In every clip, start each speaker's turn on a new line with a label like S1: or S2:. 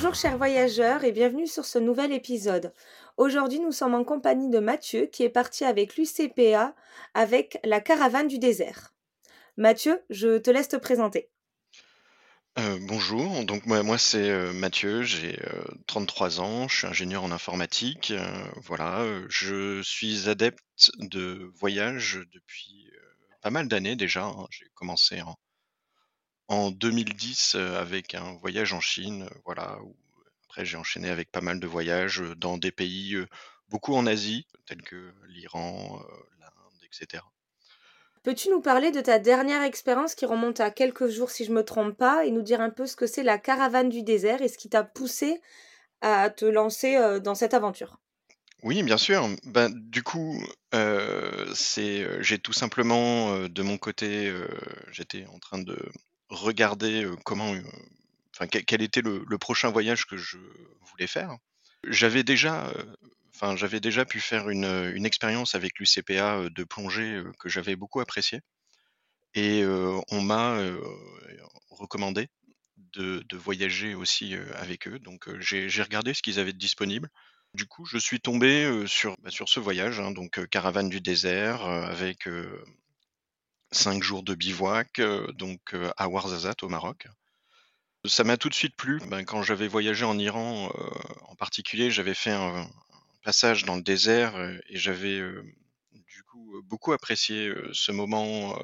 S1: Bonjour chers voyageurs et bienvenue sur ce nouvel épisode. Aujourd'hui, nous sommes en compagnie de Mathieu qui est parti avec l'UCPA avec la caravane du désert. Mathieu, je te laisse te présenter.
S2: Euh, bonjour, donc moi, c'est euh, Mathieu, j'ai 33 euh, ans, je suis ingénieur en informatique. voilà, je suis adepte de voyage depuis pas mal d'années déjà. hein. J'ai commencé en, en 2010 avec un voyage en Chine, voilà, où après, j'ai enchaîné avec pas mal de voyages dans des pays, beaucoup en Asie, tels que l'Iran, l'Inde, etc.
S1: Peux-tu nous parler de ta dernière expérience qui remonte à quelques jours si je me trompe pas et nous dire un peu ce que c'est la caravane du désert et ce qui t'a poussé à te lancer dans cette aventure?
S2: Oui, bien sûr. Ben, du coup, c'est, j'ai tout simplement, de mon côté, j'étais en train de regarder comment quel était le, prochain voyage que je voulais faire. J'avais déjà, enfin, j'avais déjà pu faire une, expérience avec l'UCPA de plongée que j'avais beaucoup appréciée. Et on m'a recommandé de, voyager aussi avec eux. Donc j'ai regardé ce qu'ils avaient de disponible. Du coup, je suis tombé sur, bah, sur ce voyage, hein, donc caravane du désert, avec cinq jours de bivouac, donc à Ouarzazate au Maroc. Ça m'a tout de suite plu. Ben, quand j'avais voyagé en Iran, euh, en particulier, j'avais fait un, passage dans le désert euh, et j'avais euh, du coup beaucoup apprécié ce moment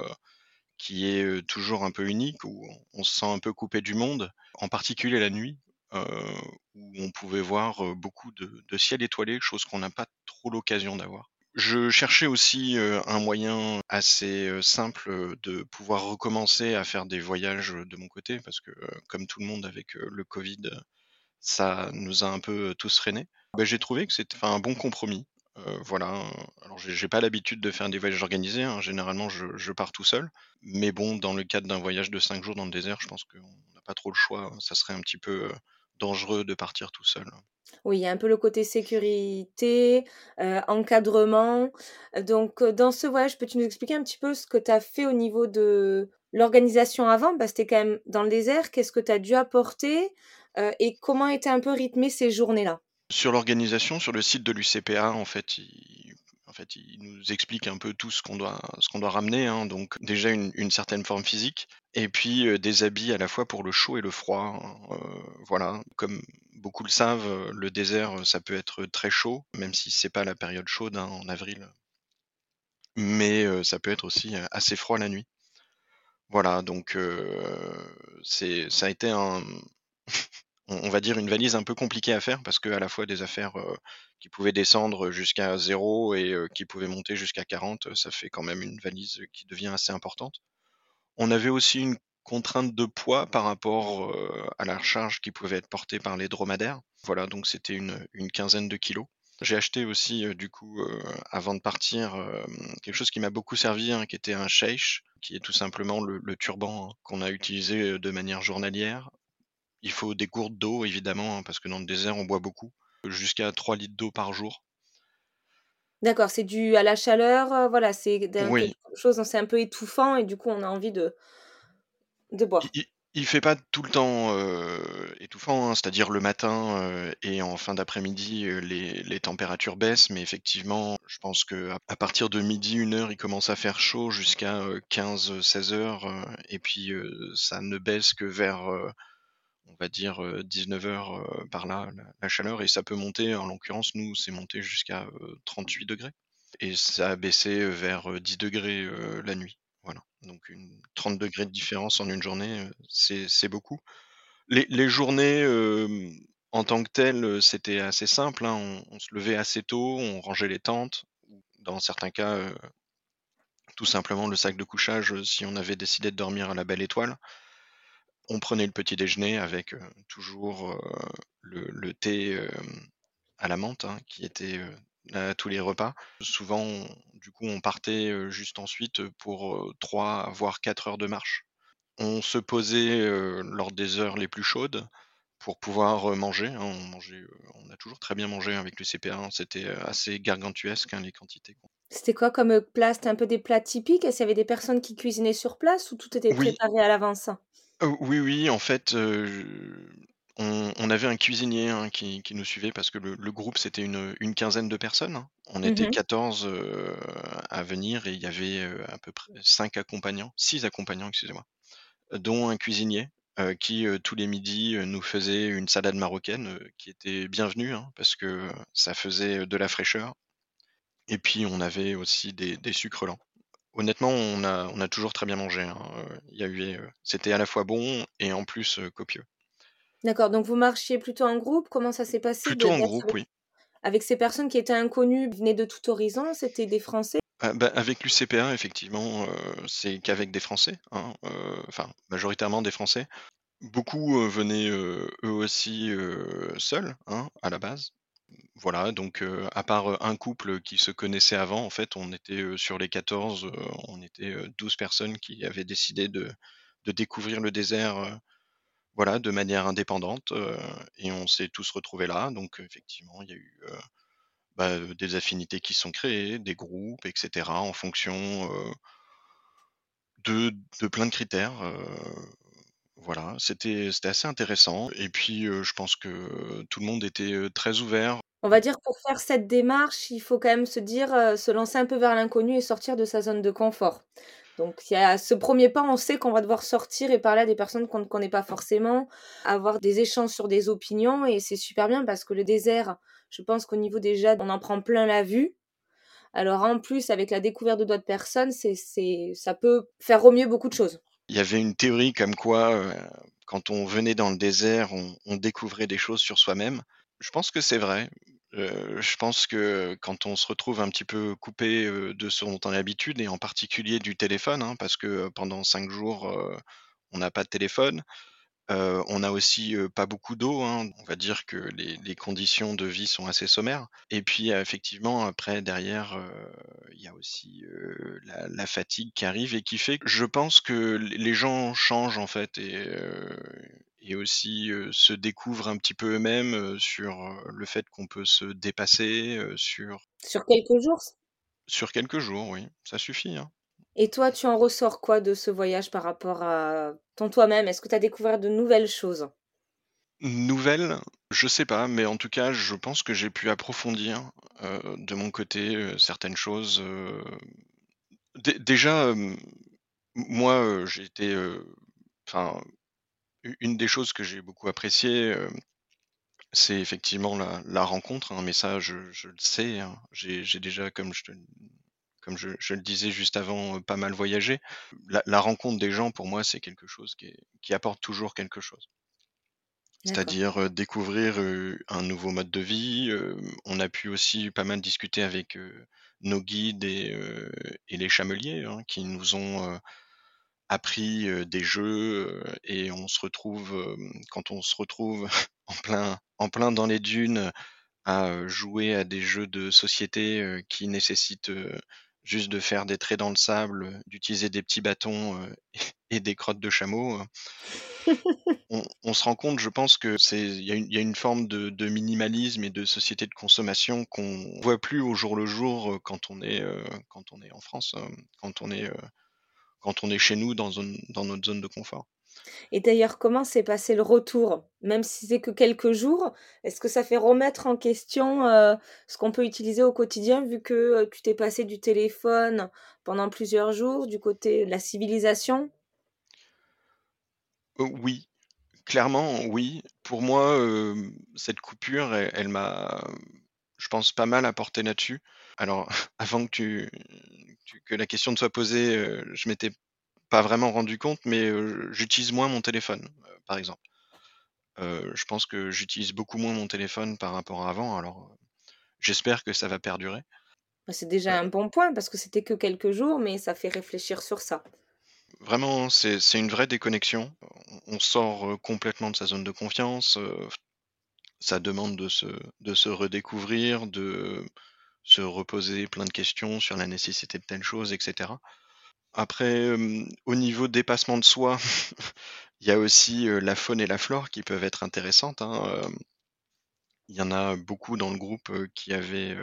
S2: qui est toujours un peu unique où on se sent un peu coupé du monde, en particulier la nuit, où on pouvait voir beaucoup de ciel étoilé, chose qu'on n'a pas trop l'occasion d'avoir. Je cherchais aussi, un moyen assez, simple, de pouvoir recommencer à faire des voyages, de mon côté parce que, comme tout le monde avec, le covid, ça nous a un peu, tous freinés. Bah, j'ai trouvé que c'était un bon compromis, voilà, alors j'ai pas l'habitude de faire des voyages organisés, hein, généralement je pars tout seul, mais bon, dans le cadre d'un voyage de 5 jours dans le désert, je pense qu'on n'a pas trop le choix, ça serait un petit peu, dangereux de partir tout seul.
S1: Oui, il y a un peu le côté sécurité, euh, encadrement. Donc, euh, dans ce voyage, peux-tu nous expliquer un petit peu ce que tu as fait au niveau de l'organisation avant? Parce que tu es quand même dans le désert. Qu'est-ce que tu as dû apporter euh, et comment étaient un peu rythmées ces journées-là?
S2: Sur l'organisation, sur le site de l'UCPA, en fait, il, fait, il nous explique un peu tout ce qu'on doit, ramener. Hein. donc déjà une, certaine forme physique et puis des habits à la fois pour le chaud et le froid. Hein. voilà, comme beaucoup le savent, le désert, ça peut être très chaud, même si c'est pas la période chaude hein, en avril. Mais ça peut être aussi assez froid la nuit. Voilà, donc c'est, ça a été on, va dire une valise un peu compliquée à faire parce que à la fois des affaires qui pouvaient descendre jusqu'à 0 et qui pouvaient monter jusqu'à 40, ça fait quand même une valise qui devient assez importante. On avait aussi une contrainte de poids par rapport à la charge qui pouvait être portée par les dromadaires. Voilà, donc c'était une, quinzaine de kilos. J'ai acheté aussi, du coup, avant de partir, quelque chose qui m'a beaucoup servi, hein, qui était un sheish, qui est tout simplement le, turban hein, qu'on a utilisé de manière journalière. Il faut des gourdes d'eau, évidemment, hein, parce que dans le désert, on boit beaucoup, jusqu'à 3 litres d'eau par jour.
S1: D'accord, c'est dû à la chaleur, voilà, c'est quelque chose, c'est un peu étouffant et du coup, on a envie de, de boire.
S2: Il, fait pas tout le temps étouffant, c'est-à-dire le matin et en fin d'après-midi, les, températures baissent, mais effectivement, je pense que à, partir de midi, une heure, il commence à faire chaud jusqu'à 15-16 heures, et puis ça ne baisse que vers on va dire 19 heures par là, la, chaleur, et ça peut monter, en l'occurrence, nous, c'est monté jusqu'à 38 degrés, et ça a baissé vers 10 degrés la nuit. Voilà, donc une 30 degrés de différence en une journée, c'est beaucoup. Les, journées en tant que telles, c'était assez simple, hein. on, se levait assez tôt, on rangeait les tentes, dans certains cas, tout simplement le sac de couchage si on avait décidé de dormir à la belle étoile on prenait le petit déjeuner avec toujours le, thé à la menthe, hein, qui était à tous les repas. Souvent, on du coup, on partait, juste ensuite, pour, heu, 3 voire 4 heures de marche. On se posait, lors des heures les plus chaudes pour pouvoir, manger, hein. On mangeait, on a toujours très bien mangé avec le CP1, hein. C'était, assez gargantuesque, les quantités
S1: C'était quoi comme, plat? C'était un peu des plats typiques? Est-ce qu'il y avait des personnes qui cuisinaient sur place ou tout était
S2: oui,
S1: préparé à l'avance?
S2: Heu, oui, oui, en fait, heu, je on on avait un cuisinier, hein, qui qui nous suivait parce que le le groupe, c'était une, une quinzaine de personnes, hein. On était
S1: Mmh
S2: 14, heu, à venir et il y avait, heu, à peu près 5 accompagnants, 6 accompagnants, excusez-moi. dont un cuisinier, heu, qui, heu, tous les midis, heu, nous faisait une salade marocaine, heu, qui était bienvenue, hein, parce que, ça faisait, heu, de la fraîcheur et puis on avait aussi des des sucres lents. Honnêtement, on a on a toujours très bien mangé, hein, heu, il y avait, heu, c'était à la fois bon et en plus, heu, copieux.
S1: D'accord, donc vous marchiez plutôt en groupe? Comment ça s'est passé
S2: Plutôt en groupe,
S1: avec
S2: oui.
S1: avec ces personnes qui étaient inconnues, venaient de tout horizon? C'était des Français?
S2: Ah bah, avec l'UCPA effectivement, c'est qu'avec des Français, hein, enfin majoritairement des Français. Beaucoup, venaient, eux aussi, seuls, hein, à la base. Voilà, donc à part, un couple qui se connaissait avant, en fait, on était, sur les 14, heu, on était, heu, 12 personnes qui avaient décidé de découvrir le désert, voilà, de manière indépendante, et on s'est tous retrouvés là. Donc effectivement, il y a eu, bah, des affinités qui sont créées, des groupes et cetera en fonction, de plein de critères, voilà, c'était assez intéressant et puis, je pense que tout le monde était, très ouvert.
S1: On va dire pour faire cette démarche, il faut quand même se dire, se lancer un peu vers l'inconnu et sortir de sa zone de confort. Donc il y a ce premier pas, on sait qu'on va devoir sortir et parler à des personnes qu'on ne connaît pas forcément, avoir des échanges sur des opinions et c'est super bien parce que le désert, je pense qu'au niveau déjà, on en prend plein la vue. Alors en plus, avec la découverte de d'autres personnes, c'est c'est ça peut faire remuer beaucoup de choses.
S2: Il y avait une théorie comme quoi, heu, quand on venait dans le désert, on découvrait des choses sur soi-même. Je pense que c'est vrai. Heu, je pense que quand on se retrouve un petit peu coupé, heu, de ce dont on a l'habitude et en particulier du téléphone, hein, parce que, heu, pendant 5 jours, on n'a pas de téléphone. On a aussi, pas beaucoup d'eau, hein. On va dire que les les conditions de vie sont assez sommaires et puis, effectivement après derrière, il y a aussi, la la fatigue qui arrive et qui fait que je pense que les gens changent en fait et aussi, se découvrent un petit peu eux-mêmes, sur, le fait qu'on peut se dépasser, sur
S1: Sur quelques jours
S2: sur quelques jours, oui, ça suffit, hein.
S1: Et toi, tu en ressors quoi de ce voyage par rapport à ton toi-même? Est-ce que tu as découvert de nouvelles choses?
S2: Nouvelle, je sais pas, mais en tout cas, je pense que j'ai pu approfondir, heu, de mon côté, heu, certaines choses, dé déjà, moi, j'ai été, enfin, une des choses que j'ai beaucoup appréciées, heu, c'est effectivement la rencontre, hein, mais ça, je le sais, hein. J'ai déjà, comme je te comme je je le disais juste avant, heu, pas mal voyagé. La la rencontre des gens, pour moi, c'est quelque chose qui est qui apporte toujours quelque chose. C'est-à-dire, heu, découvrir, heu, un nouveau mode de vie, on a pu aussi pas mal discuter avec, nos guides et les chameliers, hein, qui nous ont, appris, des jeux, et on se retrouve, quand on se retrouve en plein en plein dans les dunes, à, jouer à des jeux de société, qui nécessitent, juste de faire des traits dans le sable, d'utiliser des petits bâtons, et des crottes de chameau, on on se rend compte, je pense que c'est y a une forme de minimalisme et de société de consommation qu'on voit plus au jour le jour, quand on est, quand on est en France, hem, quand on est, quand on est chez nous dans notre zone de confort.
S1: Et d'ailleurs, comment s'est passé le retour? Même si c'est que quelques jours, est-ce que ça fait remettre en question, heu, ce qu'on peut utiliser au quotidien vu que, heu, tu t'es passé du téléphone pendant plusieurs jours, du côté de la civilisation?
S2: Heu, oui, clairement oui. Pour moi, cette coupure, elle m'a, je pense, pas mal apporté là-dessus. Alors avant que la question te soit posée, je m'étais pas vraiment rendu compte, mais, j'utilise moins mon téléphone, heu, par exemple. Je pense que j'utilise beaucoup moins mon téléphone par rapport à avant, alors, j'espère que ça va perdurer.
S1: Bah, c'est déjà un
S2: Heu,
S1: bon point parce que c'était que quelques jours, mais ça fait réfléchir sur ça.
S2: vraiment, c'est une vraie déconnexion. On sort, complètement de sa zone de confiance, ça demande de se de se redécouvrir, de se reposer plein de questions sur la nécessité de telle chose et cetera. Après, au niveau dépassement de soi, il y a aussi, la faune et la flore qui peuvent être intéressantes, hein. Il y en a beaucoup dans le groupe, qui avaient,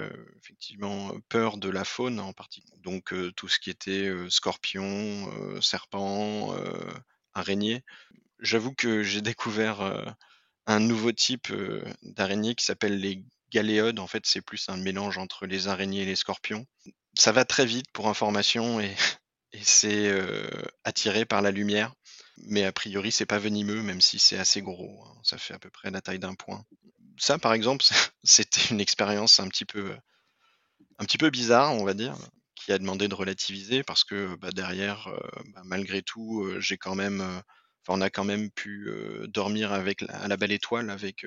S2: effectivement, peur de la faune en partie donc tout ce qui était, heu, scorpions, heu, serpents, heu, araignées. J'avoue que j'ai découvert, un nouveau type, d'araignée qui s'appelle les galéodes. En fait, c'est plus un mélange entre les araignées et les scorpions. Ça va très vite pour information et et c'est, heu, attiré par la lumière, mais a priori, c'est pas venimeux, même si c'est assez gros, hein. Ça fait à peu près la taille d'un poing. Ça, par exemple, c'était une expérience un petit peu, heu, un petit peu bizarre, on va dire, qui a demandé de relativiser parce que, bah, derrière, heu, bah, malgré tout, j'ai quand même, on a quand même pu, dormir avec à la belle étoile avec,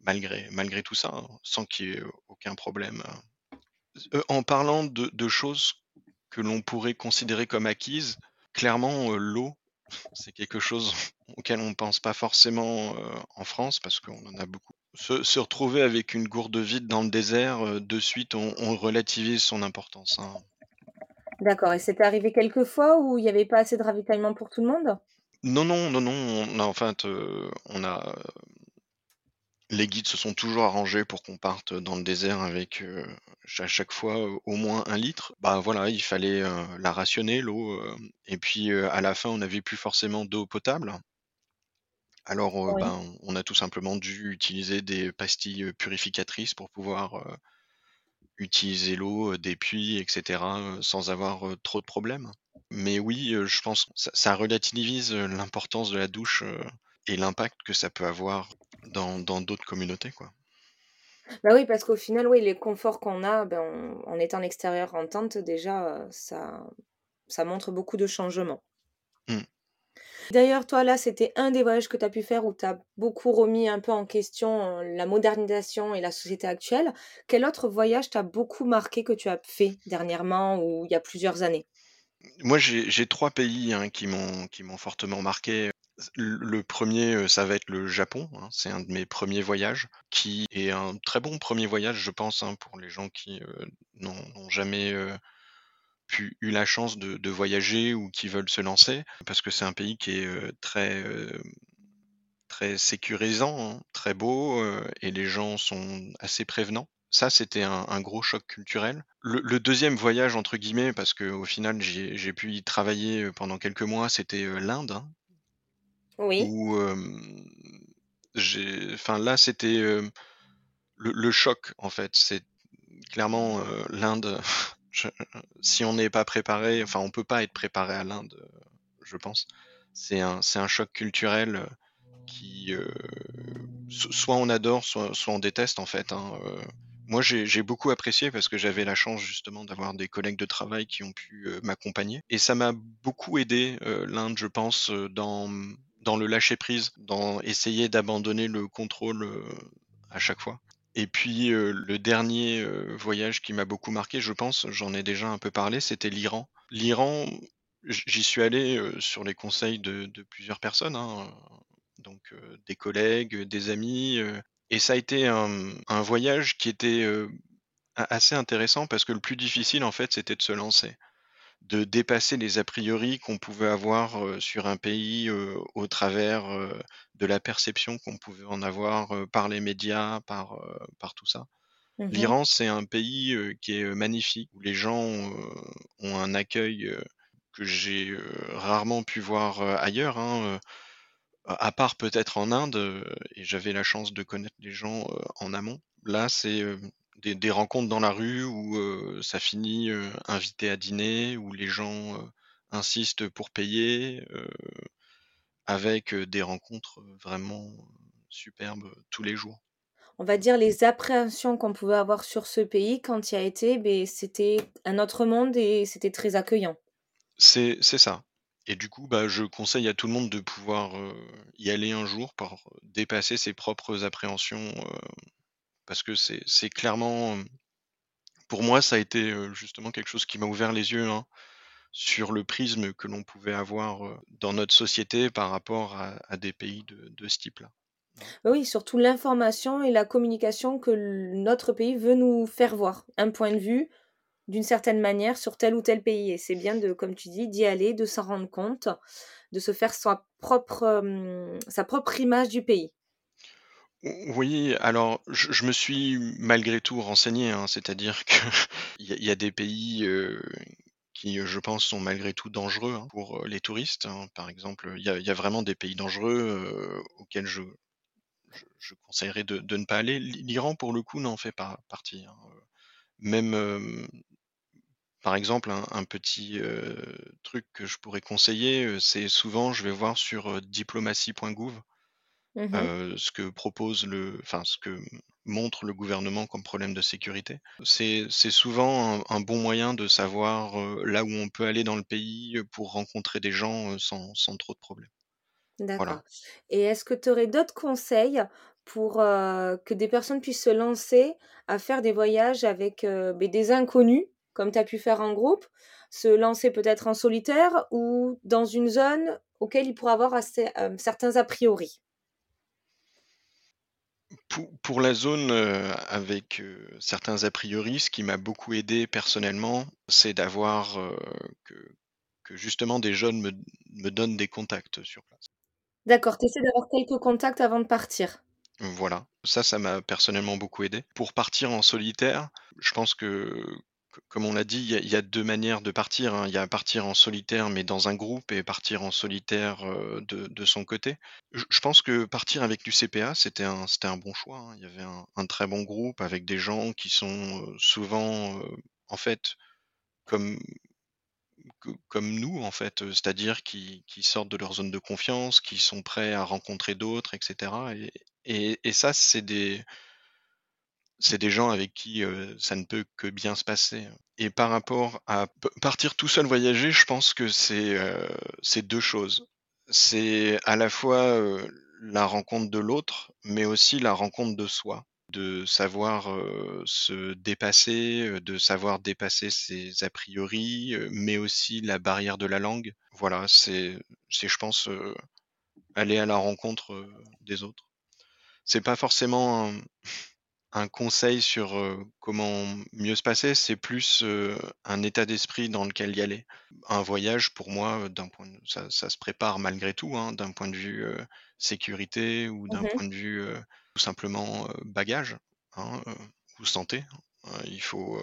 S2: malgré malgré tout ça, hein, sans qu'il y ait aucun problème, heu. en parlant de choses que l'on pourrait considérer comme acquises, clairement, heu, l'eau, c'est quelque chose auquel on pense pas forcément, heu, en France parce qu'on en a beaucoup. Se se retrouver avec une gourde vide dans le désert, heu, de suite, on on relativise son importance, hein.
S1: D'accord et c'est arrivé quelques fois où il y avait pas assez de ravitaillement pour tout le monde?
S2: Non, non, non, non, on a en fait, heu, on a, les guides se sont toujours arrangés pour qu'on parte dans le désert avec, heu, à chaque fois, heu, au moins 1 litre. Bah, voilà, il fallait, heu, la rationner l'eau, et puis, à la fin, on n'avait plus forcément d'eau potable. Alors,
S1: Oui.
S2: ben, on a tout simplement dû utiliser des pastilles, purificatrices pour pouvoir, utiliser l'eau, des puits et cetera, heu, sans avoir, trop de problèmes. Mais oui, je pense ça ça relativise, l'importance de la douche, et l'impact que ça peut avoir dans dans d'autres communautés, quoi.
S1: Bah, oui, parce qu'au final, oui, les conforts qu'on a, ben, en en étant en extérieur en tente déjà, heu, ça ça montre beaucoup de changements.
S2: Mmh.
S1: D'ailleurs, toi, là, c'était un des voyages que tu as pu faire où tu as beaucoup remis un peu en question, heu, la modernisation et la société actuelle. Quel autre voyage t'a beaucoup marqué que tu as fait dernièrement ou il y a plusieurs années?
S2: Moi, j'ai 3 pays, hein, qui m'ont fortement marqué. Le 1 heu, ça va être le Japon, hein, c'est un de mes premiers voyages, qui est un très bon premier voyage, je pense, hein, pour les gens qui, heu, n'ont jamais, pu eu la chance de voyager ou qui veulent se lancer. Parce que c'est un pays qui est, très, très sécurisant, hein, très beau, et les gens sont assez prévenants. Ça, c'était un gros choc culturel. Le 2e voyage entre guillemets, parce qu'au final, j'ai pu y travailler, pendant quelques mois, c'était, l'Inde.
S1: Oui.
S2: J'ai enfin là, c'était, le choc en fait. C'est clairement, l'Inde, si on n'est pas préparé, enfin on peut pas être préparé à l'Inde, je pense. C'est un c'est un choc culturel, qui, soit on adore, soit on déteste en fait, hein. Moi, j'ai beaucoup apprécié parce que j'avais la chance justement d'avoir des collègues de travail qui ont pu, m'accompagner et ça m'a beaucoup aidé, l'Inde, je pense, dans, mmh, dans le lâcher prise, dans essayer d'abandonner le contrôle, heu, à chaque fois et puis, heu, le dernier, heu, voyage qui m'a beaucoup marqué, je pense, j'en ai déjà un peu parlé, c'était l'Iran. L'Iran, j'y suis allé, sur les conseils de plusieurs personnes, hein, donc des collègues, des amis, et ça a été un, voyage qui était, assez intéressant parce que le plus difficile, en fait, c'était de se lancer. De dépasser les a priori qu'on pouvait avoir, sur un pays, au travers, de la perception qu'on pouvait en avoir, par les médias, par, par tout ça.
S1: Mmh mh.
S2: L'Iran, c'est un pays, qui est, magnifique, où les gens, ont un accueil, que j'ai, rarement pu voir, ailleurs, hein, à part peut-être en Inde, et j'avais la chance de connaître les gens, en amont. Là, c'est, des des rencontres dans la rue où, heu, ça finit, heu, invité à dîner, où les gens, heu, insistent pour payer, avec, des rencontres, vraiment superbes, tous les jours.
S1: On va dire les appréhensions qu'on pouvait avoir sur ce pays quand tu y as été, beh, c'était un autre monde et c'était très accueillant.
S2: C'est ça et du coup, bah, je conseille à tout le monde de pouvoir, y aller un jour pour dépasser ses propres appréhensions, parce que c'est clairement, hem, pour moi, ça a été, heu, justement quelque chose qui m'a ouvert les yeux, hein, sur le prisme que l'on pouvait avoir, heu, dans notre société par rapport à des pays de ce type-là.
S1: Oui, surtout l'information et la communication que notre pays veut nous faire voir. Un point de vue, d'une certaine manière, sur tel ou tel pays et c'est bien de comme tu dis, d'y aller, de s'en rendre compte, de se faire sa propre image du pays.
S2: Oui, alors je me suis malgré tout renseigné, hein, c'est-à-dire qu'il y a des pays, qui, je pense, sont malgré tout dangereux, hein, pour, les touristes, hein. Par exemple, il y a vraiment des pays dangereux, auxquels je conseillerais de ne pas aller. L'I l'Iran, pour le coup, n'en fait pas partie, même, par exemple, un petit, truc que je pourrais conseiller, c'est souvent je vais voir sur, diplomatie.gouv,
S1: Mmh
S2: ce que propose le enfin, ce que montre le gouvernement comme problème de sécurité. C'est c'est souvent un un bon moyen de savoir, là où on peut aller dans le pays, pour rencontrer des gens, sans sans trop de problèmes. Voilà.
S1: D'accord et est-ce que tu aurais d'autres conseils pour, que des personnes puissent se lancer à faire des voyages avec, des inconnus, comme tu as pu faire en groupe? Se lancer peut-être en solitaire ou dans une zone auquel ils pourraient avoir assez certains a priori?
S2: Pou pour la zone, heu, avec, heu, certains a priori, ce qui m'a beaucoup aidé personnellement, c'est d'avoir, heu, que que justement des jeunes me me donnent des contacts sur place.
S1: D'accord, tu essaies d'avoir quelques contacts avant de partir?
S2: Voilà, ça, ça m'a personnellement beaucoup aidé. Pour partir en solitaire, je pense que, comme on l'a dit, il y a 2 manières de partir, hein. Il y a partir en solitaire, mais dans un groupe et partir en solitaire, heu, de son côté. Je pense que partir avec l'UCPA, c'était un c'était un bon choix, hein. Il y avait un très bon groupe avec des gens qui sont, heu, souvent, heu, en fait, comme comme nous, en fait, c'est-à-dire qui sortent de leur zone de confiance, qui sont prêts à rencontrer d'autres et cetera et et et ça, c'est des c'est des gens avec qui, ça ne peut que bien se passer, et par rapport à partir tout seul voyager, je pense que c'est, c'est 2 choses. C'est à la fois, la rencontre de l'autre, mais aussi la rencontre de soi. De savoir, se dépasser, de savoir dépasser ses a priori, mais aussi la barrière de la langue. Voilà, c'est je pense, aller à la rencontre, des autres. C'est pas forcément un conseil sur, comment mieux se passer, c'est plus, un état d'esprit dans lequel y aller. Un voyage pour moi, heu, d'un point de ça ça se prépare malgré tout, hein, d'un point de vue, sécurité ou
S1: Mmh
S2: d'un point de vue, tout simplement, heu, bagages, hein, ou santé. Heu, il faut,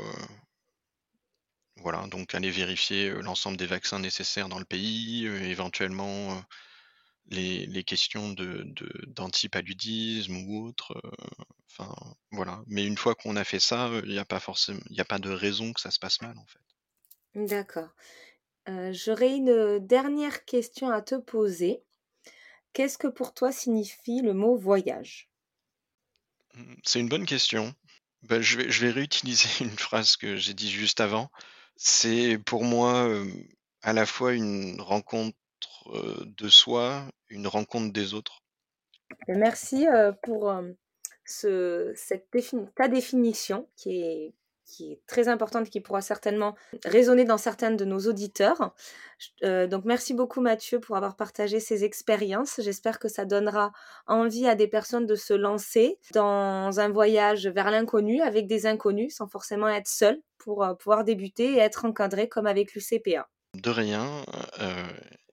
S2: voilà, donc aller vérifier, l'ensemble des vaccins nécessaires dans le pays, éventuellement, les les questions de d'antipaludisme ou autre, heu, enfin, voilà. Mais une fois qu'on a fait ça, heu, il y a pas forcém il a pas de raison que ça se passe mal, en fait.
S1: D'accord. Heu, j'aurais une, dernière question à te poser. Qu'est-ce que pour toi signifie le mot voyage?
S2: Mmh, c'est une bonne question. Bah, je vais je vais réutiliser une phrase que j'ai dit juste avant. C'est pour moi, à la fois une rencontre, de soi, une rencontre des autres.
S1: Merci, pour, ce cette défini ta définition qui est qui est très importante, qui pourra certainement résonner dans certains de nos auditeurs. Donc merci beaucoup Mathieu pour avoir partagé ces expériences. J'espère que ça donnera envie à des personnes de se lancer dans un voyage vers l'inconnu avec des inconnus, sans forcément être seul pour, pouvoir débuter et être encadré comme avec l'UCPA.
S2: De rien,